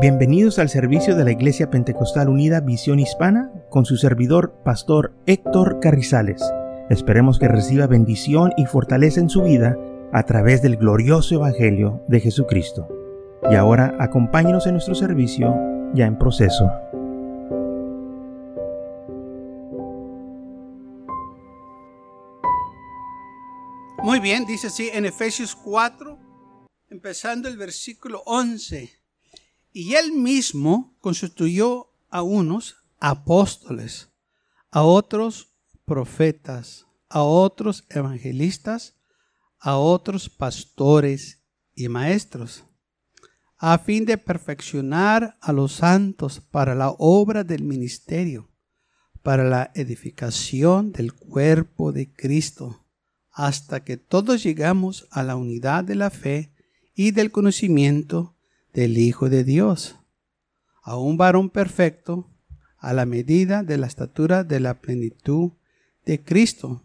Bienvenidos al servicio de la Iglesia Pentecostal Unida Visión Hispana con su servidor, Pastor Héctor Carrizales. Esperemos que reciba bendición y fortaleza en su vida a través del glorioso Evangelio de Jesucristo. Y ahora acompáñenos en nuestro servicio ya en proceso. Muy bien, dice así en Efesios 4, empezando el versículo 11. Y él mismo constituyó a unos apóstoles, a otros profetas, a otros evangelistas, a otros pastores y maestros, a fin de perfeccionar a los santos para la obra del ministerio, para la edificación del cuerpo de Cristo, hasta que todos llegamos a la unidad de la fe y del conocimiento del Hijo de Dios, a un varón perfecto, a la medida de la estatura de la plenitud de Cristo,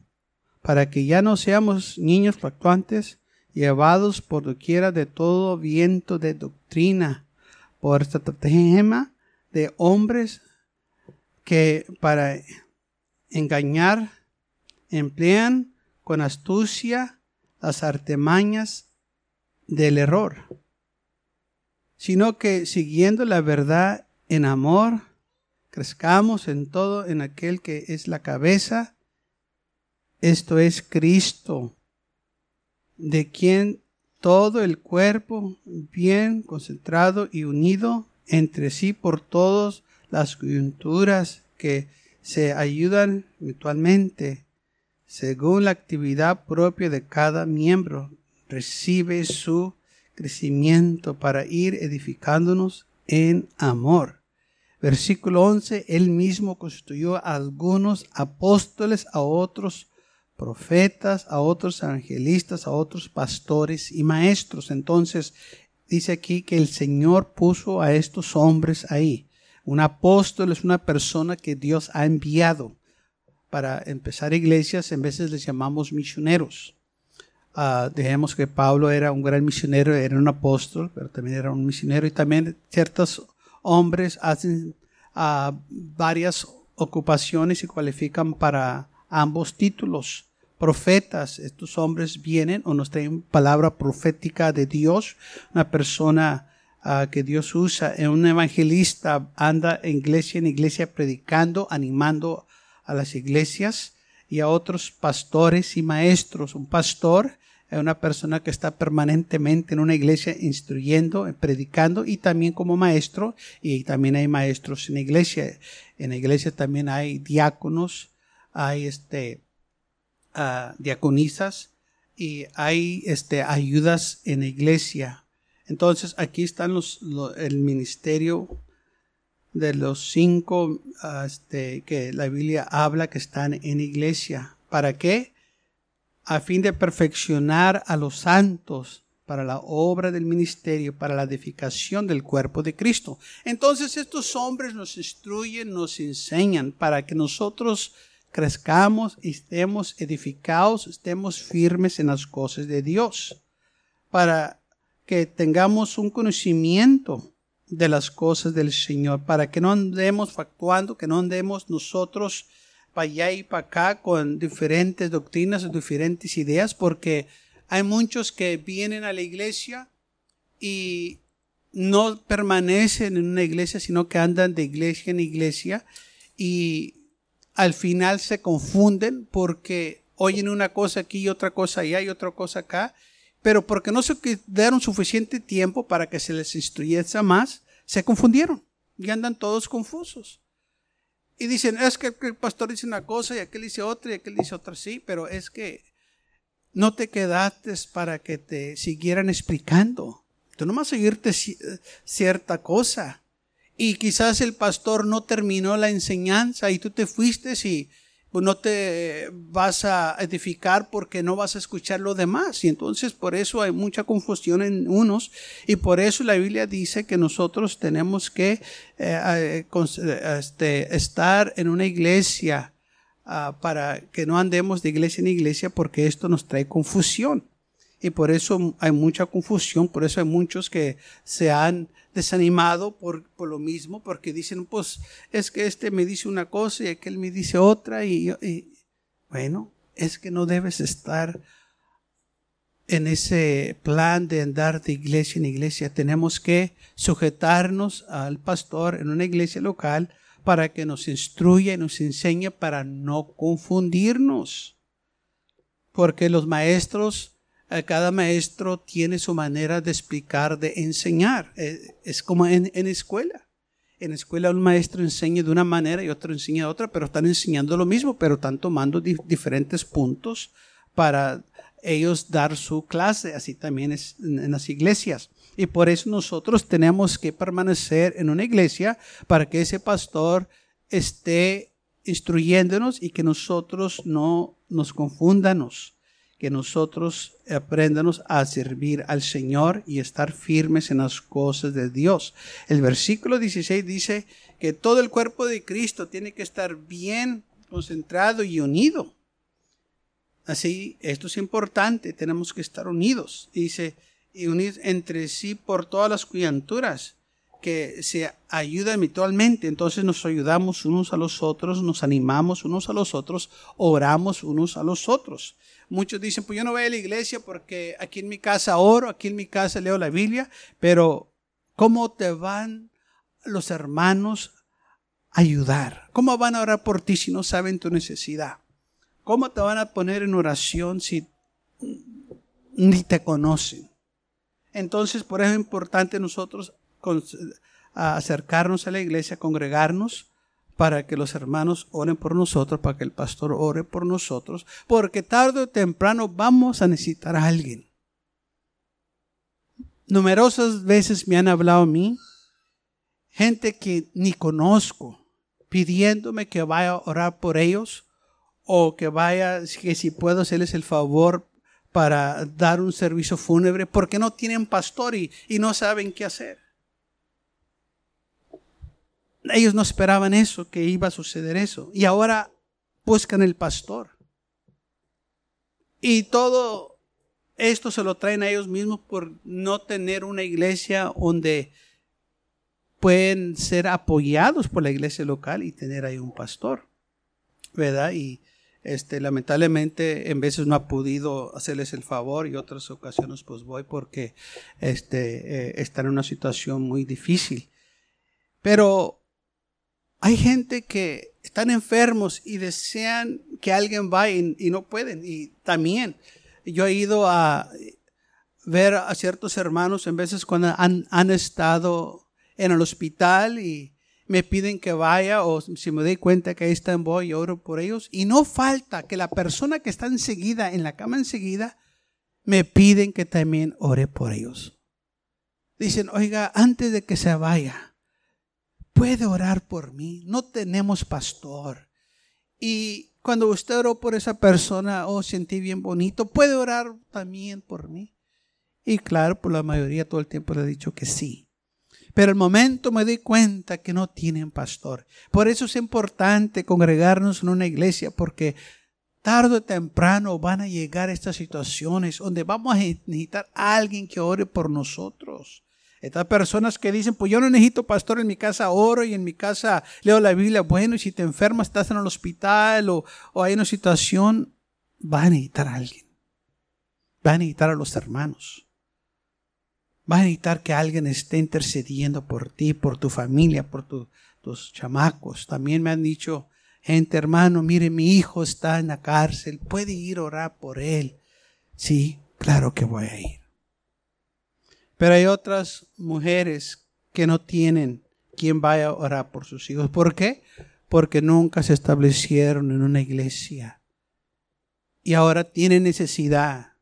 para que ya no seamos niños fluctuantes, llevados por doquiera de todo viento de doctrina, por estratagema de hombres que para engañar emplean con astucia las artemañas del error sino que siguiendo la verdad en amor, crezcamos en todo en aquel que es la cabeza, esto es Cristo, de quien todo el cuerpo, bien concentrado y unido entre sí por todas las coyunturas que se ayudan mutuamente, según la actividad propia de cada miembro, recibe su crecimiento para ir edificándonos en amor. Versículo 11, él mismo constituyó a algunos apóstoles, a otros profetas, a otros evangelistas, a otros pastores y maestros. Entonces, dice aquí que el Señor puso a estos hombres ahí. Un apóstol es una persona que Dios ha enviado para empezar iglesias, en veces les llamamos misioneros. Uh, que Pablo era un gran misionero, era un apóstol, pero también era un misionero y también ciertos hombres hacen uh, varias ocupaciones y cualifican para ambos títulos. Profetas, estos hombres vienen o nos traen palabra profética de Dios, una persona uh, que Dios usa, un evangelista anda en iglesia en iglesia predicando, animando a las iglesias y a otros pastores y maestros. Un pastor es una persona que está permanentemente en una iglesia instruyendo, predicando y también como maestro. Y también hay maestros en la iglesia. En la iglesia también hay diáconos, hay este, uh, diaconisas y hay este, ayudas en la iglesia. Entonces aquí están los, el ministerio de los cinco ah, este, que la Biblia habla que están en iglesia. ¿Para qué? A fin de perfeccionar a los santos para la obra del ministerio, para la edificación del cuerpo de Cristo. Entonces estos hombres nos instruyen, nos enseñan para que nosotros crezcamos estemos edificados, estemos firmes en las cosas de Dios, para que tengamos un conocimiento de las cosas del Señor, para que no andemos factuando, que no andemos nosotros para allá y para acá con diferentes doctrinas o diferentes ideas, porque hay muchos que vienen a la iglesia y no permanecen en una iglesia, sino que andan de iglesia en iglesia y al final se confunden porque oyen una cosa aquí y otra cosa allá y otra cosa acá, pero porque no se dieron suficiente tiempo para que se les instruyese más, se confundieron y andan todos confusos. Y dicen, es que el pastor dice una cosa y aquel dice otra y aquel dice otra, sí, pero es que no te quedaste para que te siguieran explicando. Tú nomás seguirte cierta cosa. Y quizás el pastor no terminó la enseñanza y tú te fuiste y no te vas a edificar porque no vas a escuchar lo demás. Y entonces por eso hay mucha confusión en unos y por eso la Biblia dice que nosotros tenemos que eh, eh, este, estar en una iglesia ah, para que no andemos de iglesia en iglesia porque esto nos trae confusión. Y por eso hay mucha confusión, por eso hay muchos que se han desanimado por, por lo mismo, porque dicen, pues es que este me dice una cosa y aquel me dice otra. Y, y bueno, es que no debes estar en ese plan de andar de iglesia en iglesia. Tenemos que sujetarnos al pastor en una iglesia local para que nos instruya y nos enseñe para no confundirnos. Porque los maestros, cada maestro tiene su manera de explicar, de enseñar. Eh, es como en, en escuela. En escuela un maestro enseña de una manera y otro enseña de otra, pero están enseñando lo mismo, pero están tomando diferentes puntos para ellos dar su clase, así también es en las iglesias. Y por eso nosotros tenemos que permanecer en una iglesia para que ese pastor esté instruyéndonos y que nosotros no nos confundamos, que nosotros aprendamos a servir al Señor y estar firmes en las cosas de Dios. El versículo 16 dice que todo el cuerpo de Cristo tiene que estar bien concentrado y unido. Así, esto es importante, tenemos que estar unidos. Dice, y unidos entre sí por todas las coyunturas, que se ayudan mutuamente. Entonces nos ayudamos unos a los otros, nos animamos unos a los otros, oramos unos a los otros. Muchos dicen, pues yo no voy a la iglesia porque aquí en mi casa oro, aquí en mi casa leo la Biblia, pero ¿cómo te van los hermanos a ayudar? ¿Cómo van a orar por ti si no saben tu necesidad? ¿Cómo te van a poner en oración si ni te conocen? Entonces, por eso es importante nosotros acercarnos a la iglesia, congregarnos, para que los hermanos oren por nosotros, para que el pastor ore por nosotros, porque tarde o temprano vamos a necesitar a alguien. Numerosas veces me han hablado a mí, gente que ni conozco, pidiéndome que vaya a orar por ellos o que vaya, que si puedo hacerles el favor para dar un servicio fúnebre, porque no tienen pastor y, y no saben qué hacer. Ellos no esperaban eso, que iba a suceder eso. Y ahora buscan el pastor. Y todo esto se lo traen a ellos mismos por no tener una iglesia donde pueden ser apoyados por la iglesia local y tener ahí un pastor. ¿Verdad? Y este, lamentablemente en veces no ha podido hacerles el favor y otras ocasiones pues voy porque este, eh, están en una situación muy difícil. Pero hay gente que están enfermos y desean que alguien vaya y, no pueden. Y también yo he ido a ver a ciertos hermanos en veces cuando han, han estado en el hospital y me piden que vaya o si me doy cuenta que ahí están voy y oro por ellos. Y no falta que la persona que está enseguida, en la cama enseguida, me piden que también ore por ellos. Dicen, oiga, antes de que se vaya, puede orar por mí. No tenemos pastor. Y cuando usted oró por esa persona, oh, sentí bien bonito, puede orar también por mí. Y claro, por la mayoría todo el tiempo le he dicho que sí. Pero al momento me di cuenta que no tienen pastor. Por eso es importante congregarnos en una iglesia porque tarde o temprano van a llegar estas situaciones donde vamos a necesitar a alguien que ore por nosotros. Estas personas que dicen, pues yo no necesito pastor en mi casa, oro y en mi casa leo la Biblia. Bueno, y si te enfermas, estás en el hospital o, o hay una situación, va a necesitar a alguien. Va a necesitar a los hermanos. Vas a necesitar que alguien esté intercediendo por ti, por tu familia, por tus chamacos. También me han dicho, gente hermano, mire, mi hijo está en la cárcel, puede ir a orar por él. Sí, claro que voy a ir. Pero hay otras mujeres que no tienen quien vaya a orar por sus hijos. ¿Por qué? Porque nunca se establecieron en una iglesia. Y ahora tienen necesidad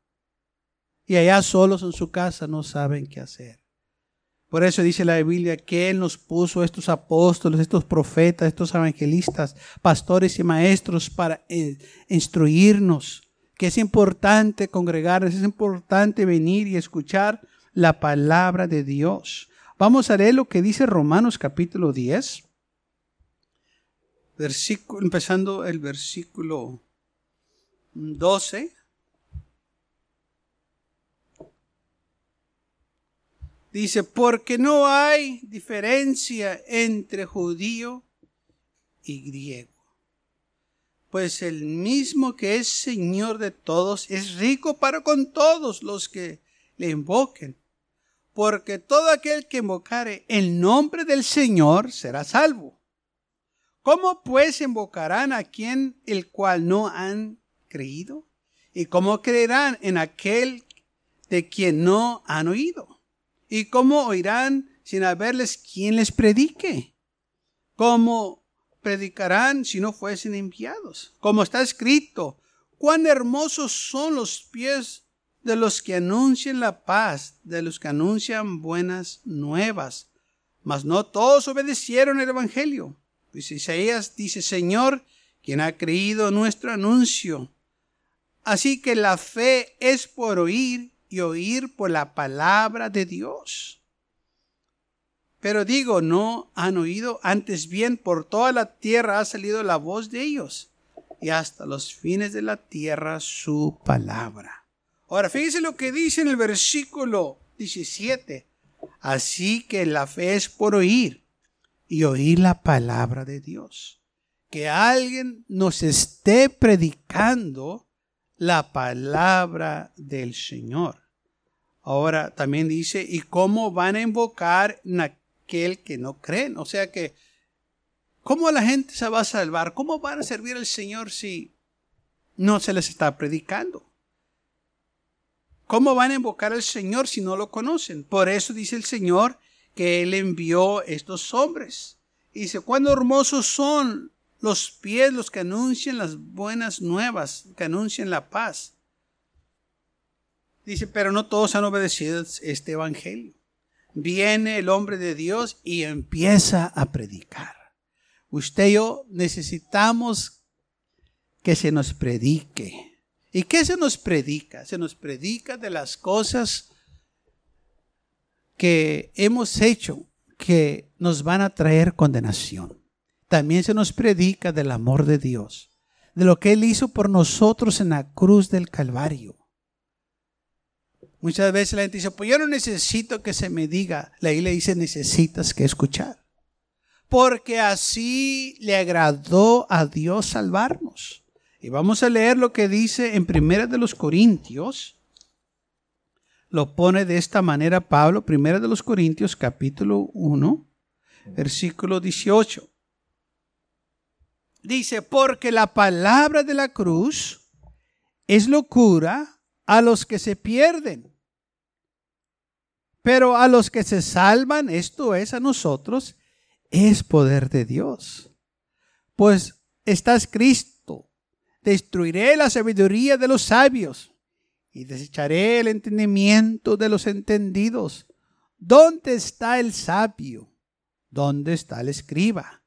y allá solos en su casa no saben qué hacer. Por eso dice la Biblia que Él nos puso estos apóstoles, estos profetas, estos evangelistas, pastores y maestros para eh, instruirnos, que es importante congregarnos, es importante venir y escuchar la palabra de Dios. Vamos a leer lo que dice Romanos capítulo 10, versículo, empezando el versículo 12 Dice, porque no hay diferencia entre judío y griego. Pues el mismo que es Señor de todos es rico para con todos los que le invoquen. Porque todo aquel que invocare el nombre del Señor será salvo. ¿Cómo pues invocarán a quien el cual no han creído? ¿Y cómo creerán en aquel de quien no han oído? ¿Y cómo oirán sin haberles quien les predique? ¿Cómo predicarán si no fuesen enviados? Como está escrito, cuán hermosos son los pies de los que anuncian la paz, de los que anuncian buenas nuevas. Mas no todos obedecieron el Evangelio. Pues Isaías dice, Señor, quien ha creído nuestro anuncio. Así que la fe es por oír y oír por la palabra de Dios. Pero digo, no han oído, antes bien por toda la tierra ha salido la voz de ellos, y hasta los fines de la tierra su palabra. Ahora, fíjense lo que dice en el versículo 17. Así que la fe es por oír y oír la palabra de Dios. Que alguien nos esté predicando la palabra del Señor. Ahora también dice, ¿y cómo van a invocar a aquel que no creen? O sea que, ¿cómo la gente se va a salvar? ¿Cómo van a servir al Señor si no se les está predicando? ¿Cómo van a invocar al Señor si no lo conocen? Por eso dice el Señor, que Él envió estos hombres. Y dice, cuán hermosos son los pies los que anuncian las buenas nuevas, que anuncian la paz. Dice, pero no todos han obedecido este evangelio. Viene el hombre de Dios y empieza a predicar. Usted y yo necesitamos que se nos predique. ¿Y qué se nos predica? Se nos predica de las cosas que hemos hecho que nos van a traer condenación. También se nos predica del amor de Dios, de lo que Él hizo por nosotros en la cruz del Calvario. Muchas veces la gente dice, pues yo no necesito que se me diga. La le dice, necesitas que escuchar. Porque así le agradó a Dios salvarnos. Y vamos a leer lo que dice en Primera de los Corintios, lo pone de esta manera Pablo, primero de los Corintios, capítulo 1, versículo 18. Dice, porque la palabra de la cruz es locura a los que se pierden, pero a los que se salvan, esto es a nosotros, es poder de Dios. Pues estás Cristo, destruiré la sabiduría de los sabios y desecharé el entendimiento de los entendidos. ¿Dónde está el sabio? ¿Dónde está el escriba?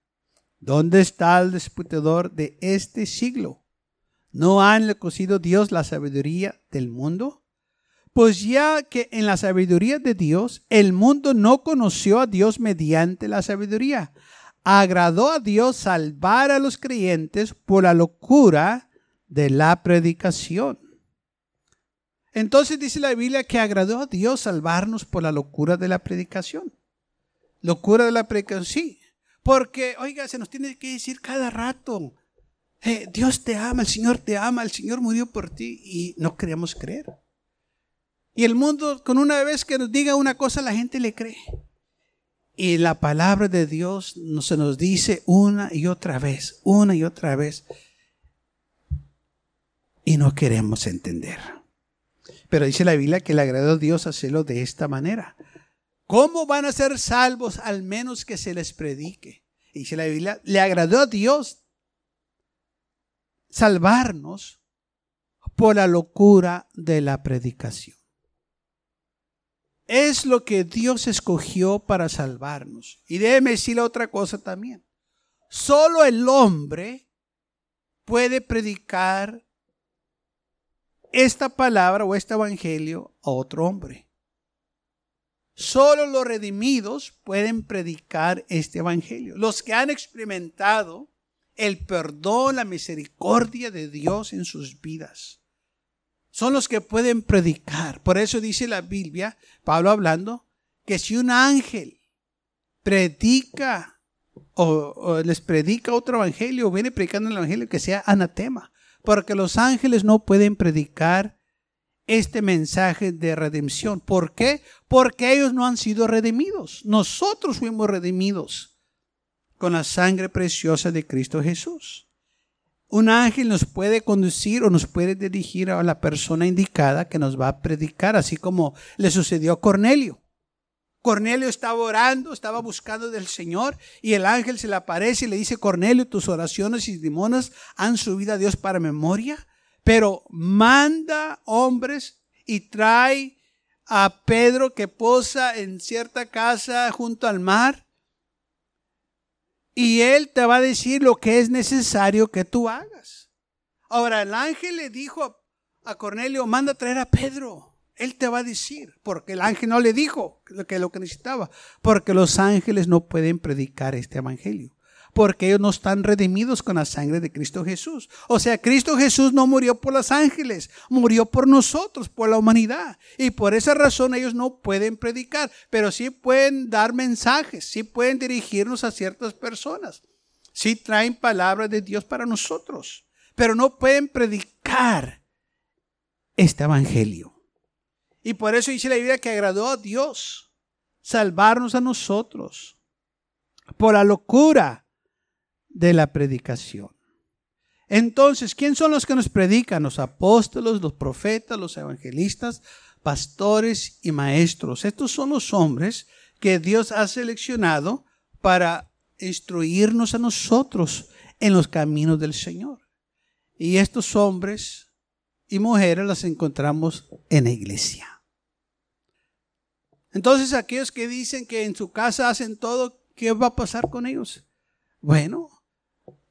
¿Dónde está el disputador de este siglo? ¿No ha enloquecido Dios la sabiduría del mundo? Pues ya que en la sabiduría de Dios el mundo no conoció a Dios mediante la sabiduría, agradó a Dios salvar a los creyentes por la locura de la predicación. Entonces dice la Biblia que agradó a Dios salvarnos por la locura de la predicación. Locura de la predicación, sí. Porque, oiga, se nos tiene que decir cada rato, eh, Dios te ama, el Señor te ama, el Señor murió por ti y no queremos creer. Y el mundo, con una vez que nos diga una cosa, la gente le cree. Y la palabra de Dios se nos dice una y otra vez, una y otra vez. Y no queremos entender. Pero dice la Biblia que le agradó a Dios hacerlo de esta manera. ¿Cómo van a ser salvos al menos que se les predique? dice la Biblia, le agradó a Dios salvarnos por la locura de la predicación. Es lo que Dios escogió para salvarnos. Y déjeme decirle otra cosa también. Solo el hombre puede predicar esta palabra o este evangelio a otro hombre. Solo los redimidos pueden predicar este evangelio. Los que han experimentado el perdón, la misericordia de Dios en sus vidas. Son los que pueden predicar. Por eso dice la Biblia, Pablo hablando, que si un ángel predica o, les predica otro evangelio o viene predicando el evangelio que sea anatema, porque los ángeles no pueden predicar este mensaje de redención. ¿Por qué? Porque ellos no han sido redimidos. Nosotros fuimos redimidos con la sangre preciosa de Cristo Jesús. Un ángel nos puede conducir o nos puede dirigir a la persona indicada que nos va a predicar, así como le sucedió a Cornelio. Cornelio estaba orando, estaba buscando del Señor y el ángel se le aparece y le dice, Cornelio, tus oraciones y limonas han subido a Dios para memoria, pero manda hombres y trae a Pedro que posa en cierta casa junto al mar y él te va a decir lo que es necesario que tú hagas. Ahora el ángel le dijo a Cornelio, manda a traer a Pedro. Él te va a decir, porque el ángel no le dijo lo que, lo que necesitaba, porque los ángeles no pueden predicar este evangelio, porque ellos no están redimidos con la sangre de Cristo Jesús. O sea, Cristo Jesús no murió por los ángeles, murió por nosotros, por la humanidad. Y por esa razón ellos no pueden predicar, pero sí pueden dar mensajes, sí pueden dirigirnos a ciertas personas, sí traen palabras de Dios para nosotros, pero no pueden predicar este evangelio. Y por eso dice la Biblia que agradó a Dios salvarnos a nosotros por la locura de la predicación. Entonces, ¿quién son los que nos predican? Los apóstoles, los profetas, los evangelistas, pastores y maestros. Estos son los hombres que Dios ha seleccionado para instruirnos a nosotros en los caminos del Señor. Y estos hombres y mujeres las encontramos en la iglesia. Entonces aquellos que dicen que en su casa hacen todo, ¿qué va a pasar con ellos? Bueno,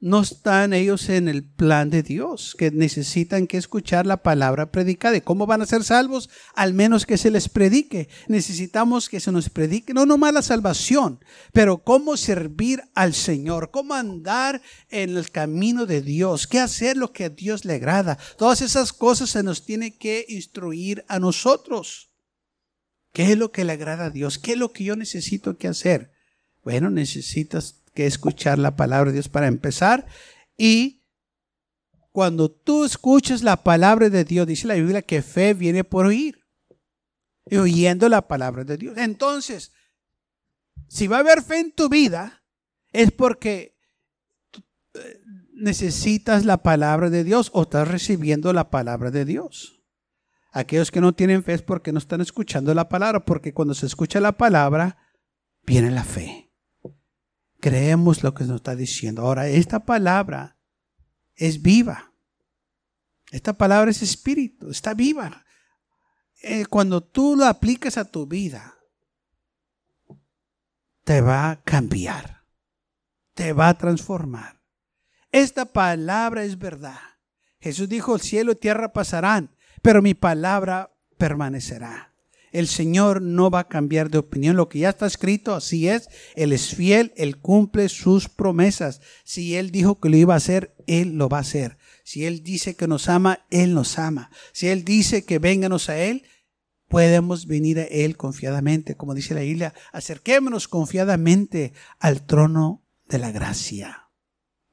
no están ellos en el plan de Dios, que necesitan que escuchar la palabra predicada. ¿Y cómo van a ser salvos? Al menos que se les predique. Necesitamos que se nos predique, no nomás la salvación, pero cómo servir al Señor, cómo andar en el camino de Dios, qué hacer lo que a Dios le agrada. Todas esas cosas se nos tiene que instruir a nosotros. ¿Qué es lo que le agrada a Dios? ¿Qué es lo que yo necesito que hacer? Bueno, necesitas que escuchar la palabra de Dios para empezar. Y cuando tú escuchas la palabra de Dios, dice la Biblia que fe viene por oír. Y oyendo la palabra de Dios. Entonces, si va a haber fe en tu vida, es porque eh, necesitas la palabra de Dios o estás recibiendo la palabra de Dios. Aquellos que no tienen fe es porque no están escuchando la palabra, porque cuando se escucha la palabra, viene la fe. Creemos lo que nos está diciendo. Ahora, esta palabra es viva. Esta palabra es espíritu, está viva. Eh, cuando tú lo aplicas a tu vida, te va a cambiar, te va a transformar. Esta palabra es verdad. Jesús dijo, el cielo y tierra pasarán, pero mi palabra permanecerá. El Señor no va a cambiar de opinión. Lo que ya está escrito, así es. Él es fiel, Él cumple sus promesas. Si Él dijo que lo iba a hacer, Él lo va a hacer. Si Él dice que nos ama, Él nos ama. Si Él dice que vénganos a Él, podemos venir a Él confiadamente. Como dice la Biblia, acerquémonos confiadamente al trono de la gracia.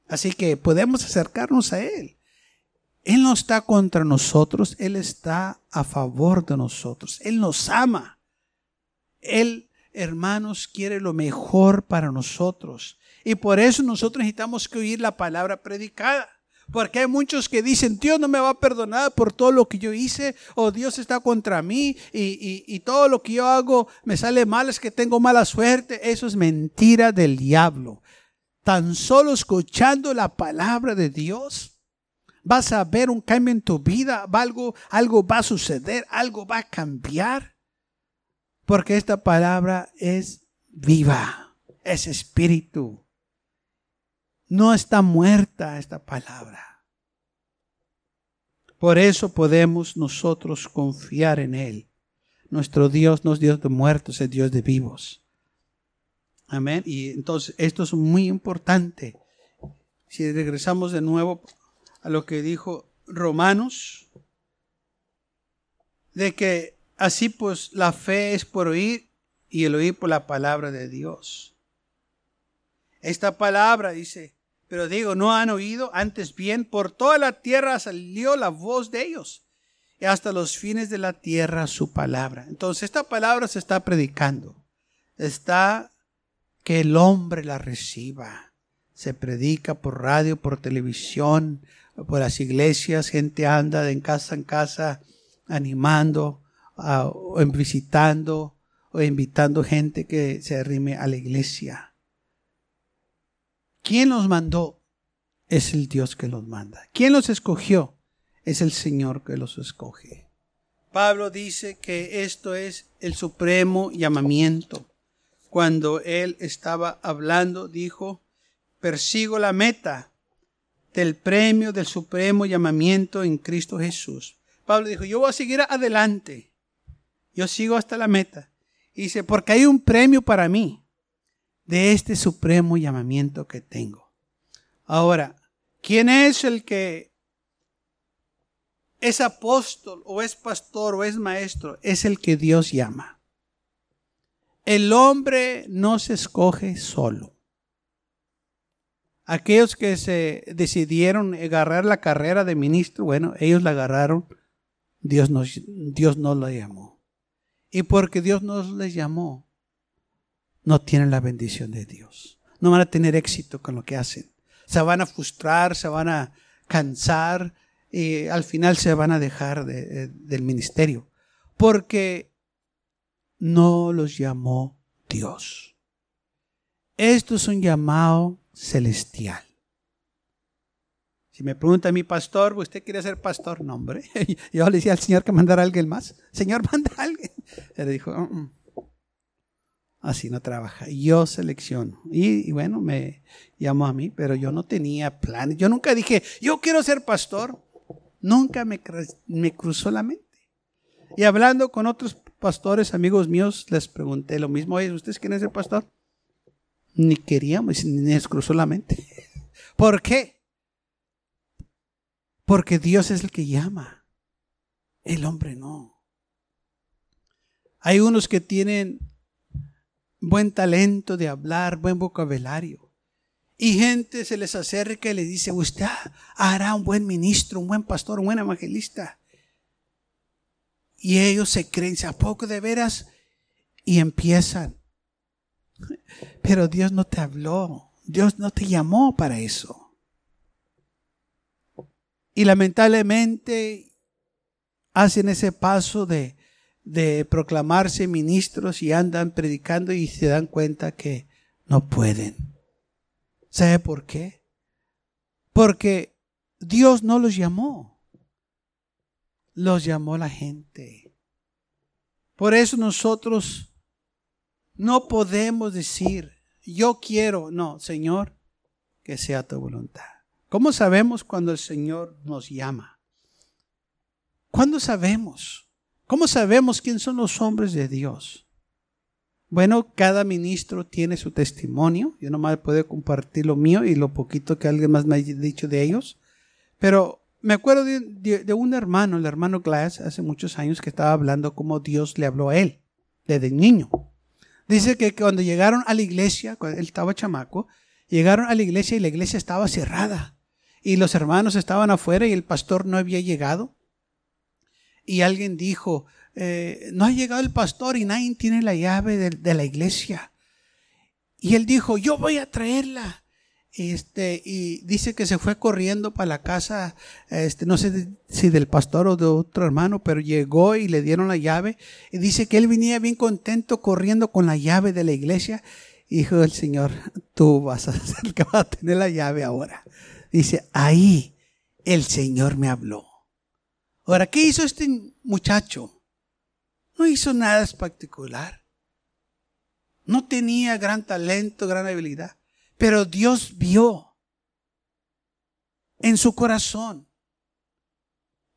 Así que podemos acercarnos a Él. Él no está contra nosotros, Él está a favor de nosotros. Él nos ama. Él, hermanos, quiere lo mejor para nosotros. Y por eso nosotros necesitamos que oír la palabra predicada. Porque hay muchos que dicen, Dios no me va a perdonar por todo lo que yo hice, o Dios está contra mí, y, y todo lo que yo hago me sale mal, es que tengo mala suerte. Eso es mentira del diablo. Tan solo escuchando la palabra de Dios, vas a ver un cambio en tu vida, algo, algo va a suceder, algo va a cambiar. Porque esta palabra es viva, es espíritu. No está muerta esta palabra. Por eso podemos nosotros confiar en Él. Nuestro Dios no es Dios de muertos, es Dios de vivos. Amén. Y entonces esto es muy importante. Si regresamos de nuevo a lo que dijo Romanos, de que así pues la fe es por oír y el oír por la palabra de Dios. Esta palabra dice, pero digo, no han oído, antes bien, por toda la tierra salió la voz de ellos, y hasta los fines de la tierra su palabra. Entonces, esta palabra se está predicando, está que el hombre la reciba. Se predica por radio, por televisión, por las iglesias, gente anda de casa en casa animando, o visitando, o invitando gente que se arrime a la iglesia. ¿Quién los mandó? Es el Dios que los manda. ¿Quién los escogió? Es el Señor que los escoge. Pablo dice que esto es el supremo llamamiento. Cuando él estaba hablando, dijo, persigo la meta del premio del supremo llamamiento en Cristo Jesús. Pablo dijo, yo voy a seguir adelante. Yo sigo hasta la meta. Y dice, porque hay un premio para mí de este supremo llamamiento que tengo. Ahora, ¿quién es el que es apóstol o es pastor o es maestro? Es el que Dios llama. El hombre no se escoge solo. Aquellos que se decidieron agarrar la carrera de ministro, bueno, ellos la agarraron, Dios, nos, Dios no lo llamó. Y porque Dios nos les llamó, no tienen la bendición de Dios. No van a tener éxito con lo que hacen. Se van a frustrar, se van a cansar y al final se van a dejar del ministerio. Porque no los llamó Dios. Esto es un llamado celestial. Si me pregunta mi pastor, ¿usted quiere ser pastor? No, hombre. Yo le decía al Señor que mandara a alguien más. Señor, manda a alguien. Él dijo, mm, mm". Así no trabaja. Yo selecciono. Y, bueno, me llamó a mí, pero yo no tenía planes. Yo nunca dije, yo quiero ser pastor. Nunca me, me cruzó la mente. Y hablando con otros pastores, amigos míos, les pregunté lo mismo. Oye, ¿ustedes quieren ser pastor? Ni queríamos, ni les cruzó. ¿Por qué? Porque Dios es el que llama. El hombre no. Hay unos que tienen buen talento de hablar, buen vocabulario. Y gente se les acerca y le dice, usted hará un buen ministro, un buen pastor, un buen evangelista. Y ellos se creen, ¿a poco de veras? Y empiezan. Pero Dios no te habló, Dios no te llamó para eso. Y lamentablemente hacen ese paso de de proclamarse ministros y andan predicando y se dan cuenta que no pueden. ¿Sabe por qué? Porque Dios no los llamó. Los llamó la gente. Por eso nosotros no podemos decir, yo quiero, no, Señor, que sea tu voluntad. ¿Cómo sabemos cuando el Señor nos llama? ¿Cuándo sabemos? ¿Cómo sabemos quién son los hombres de Dios? Bueno, cada ministro tiene su testimonio. Yo nomás puedo compartir lo mío y lo poquito que alguien más me ha dicho de ellos. Pero me acuerdo de, un hermano, el hermano Glass, hace muchos años que estaba hablando cómo Dios le habló a él, desde niño. Dice que cuando llegaron a la iglesia, cuando él estaba chamaco, llegaron a la iglesia y la iglesia estaba cerrada. Y los hermanos estaban afuera y el pastor no había llegado y alguien dijo, eh, no ha llegado el pastor y nadie tiene la llave de, la iglesia. Y él dijo, yo voy a traerla. Este, y dice que se fue corriendo para la casa, este, no sé si del pastor o de otro hermano, pero llegó y le dieron la llave. Y dice que él venía bien contento corriendo con la llave de la iglesia. Y dijo el Señor, tú vas a ser que va a tener la llave ahora. Dice, ahí el Señor me habló. Ahora, ¿qué hizo este muchacho? No hizo nada particular. No tenía gran talento, gran habilidad. Pero Dios vio en su corazón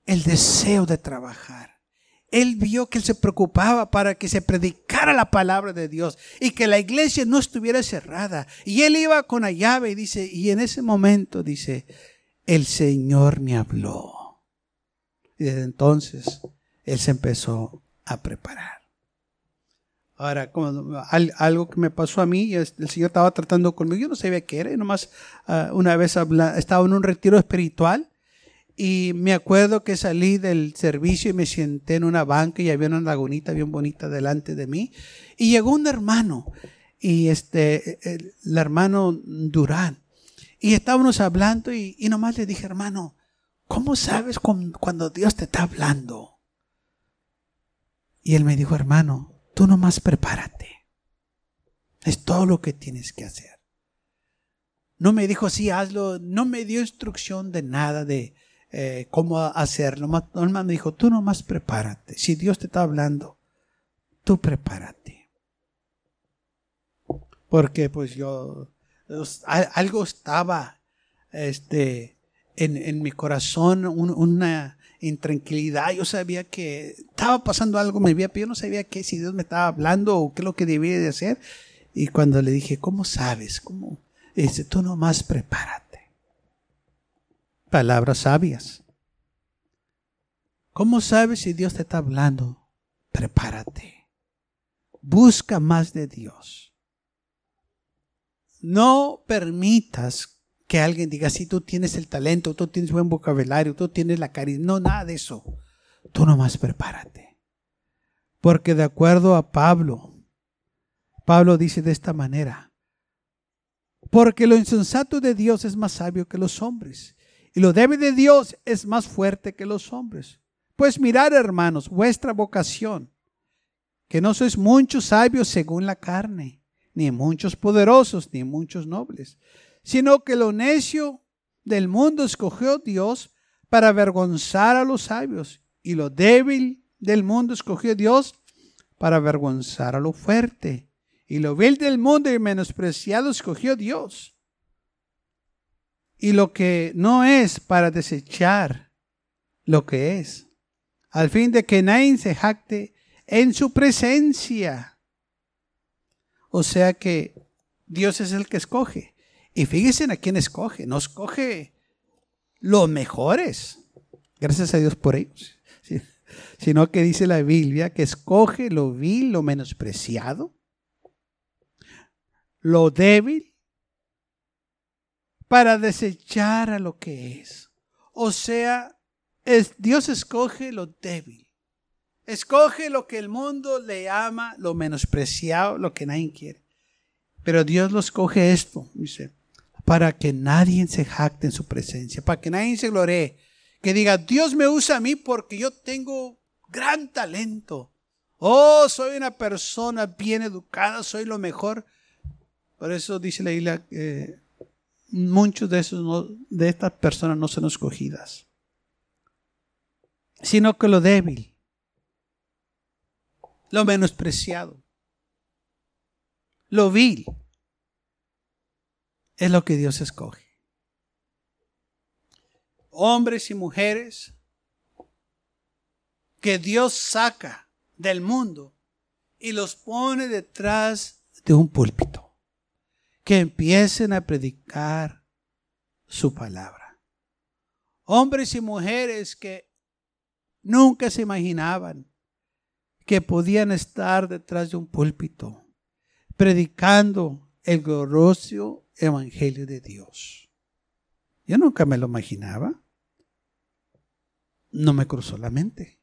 el deseo de trabajar. Él vio que él se preocupaba para que se predicara la palabra de Dios y que la iglesia no estuviera cerrada. Y él iba con la llave y dice, y en ese momento dice, el Señor me habló. Y desde entonces él se empezó a preparar. Ahora, como algo que me pasó a mí, el Señor estaba tratando conmigo, yo no sabía qué era, nomás ah, una vez estaba en un retiro espiritual y me acuerdo que salí del servicio y me senté en una banca y había una lagunita bien bonita delante de mí y llegó un hermano y este, el, hermano Durán y estábamos hablando y, y nomás le dije, hermano, ¿cómo sabes cuando Dios te está hablando? Y él me dijo, hermano, Tú nomás prepárate. Es todo lo que tienes que hacer. No me dijo, sí, hazlo. No me dio instrucción de nada de eh, cómo hacerlo. Nomás me dijo, tú nomás prepárate. Si Dios te está hablando, tú prepárate. Porque pues yo, algo estaba este, en, en mi corazón, una, intranquilidad. Yo sabía que estaba pasando algo me vida, pero yo no sabía qué, si Dios me estaba hablando o qué es lo que debía de hacer. Y cuando le dije, ¿cómo sabes? ¿Cómo? Dice, tú nomás prepárate. Palabras sabias. ¿Cómo sabes si Dios te está hablando? Prepárate. Busca más de Dios. No permitas que alguien diga, si tú tienes el talento, tú tienes buen vocabulario, tú tienes la carisma. No, nada de eso. Tú nomás prepárate. Porque de acuerdo a Pablo, Pablo dice de esta manera, porque lo insensato de Dios es más sabio que los hombres, y lo débil de Dios es más fuerte que los hombres. Pues mirad, hermanos, vuestra vocación, que no sois muchos sabios según la carne, ni muchos poderosos, ni muchos nobles sino que lo necio del mundo escogió Dios para avergonzar a los sabios, y lo débil del mundo escogió Dios para avergonzar a lo fuerte, y lo vil del mundo y menospreciado escogió Dios, y lo que no es para desechar lo que es, al fin de que nadie se jacte en su presencia. O sea que Dios es el que escoge. Y fíjense a quién escoge. No escoge los mejores. Gracias a Dios por ellos. Sino que dice la Biblia que escoge lo vil, lo menospreciado, lo débil, para desechar a lo que es. O sea, Dios escoge lo débil. Escoge lo que el mundo le ama, lo menospreciado, lo que nadie quiere. Pero Dios lo escoge esto, dice, para que nadie se jacte en su presencia, para que nadie se gloree, que diga, Dios me usa a mí porque yo tengo gran talento. Oh, soy una persona bien educada, soy lo mejor. Por eso dice la isla que muchos de esos de estas personas no son escogidas, sino que lo débil, lo menospreciado, lo vil es lo que Dios escoge. Hombres y mujeres que Dios saca del mundo y los pone detrás de un púlpito, que empiecen a predicar su palabra. Hombres y mujeres que nunca se imaginaban que podían estar detrás de un púlpito, predicando el glorioso evangelio de Dios. Yo nunca me lo imaginaba. No me cruzó la mente.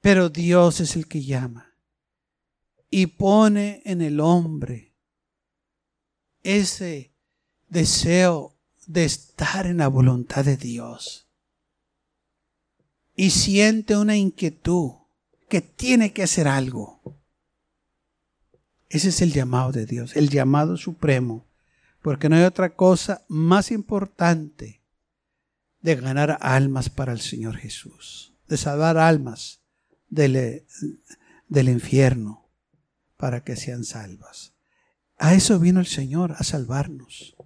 Pero Dios es el que llama y pone en el hombre ese deseo de estar en la voluntad de Dios. Y siente una inquietud que tiene que hacer algo. Ese es el llamado de Dios, el llamado supremo, porque no hay otra cosa más importante de ganar almas para el Señor Jesús, de salvar almas del, del infierno para que sean salvas. A eso vino el Señor, a salvarnos.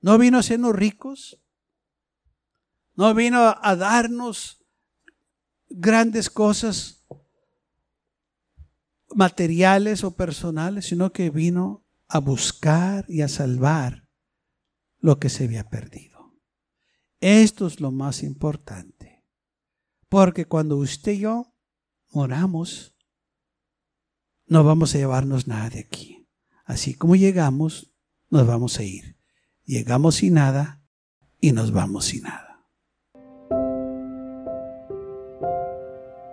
No vino a hacernos ricos, no vino a darnos grandes cosas materiales o personales, sino que vino a buscar y a salvar lo que se había perdido. Esto es lo más importante. Porque cuando usted y yo moramos, no vamos a llevarnos nada de aquí. Así como llegamos, nos vamos a ir. Llegamos sin nada y nos vamos sin nada.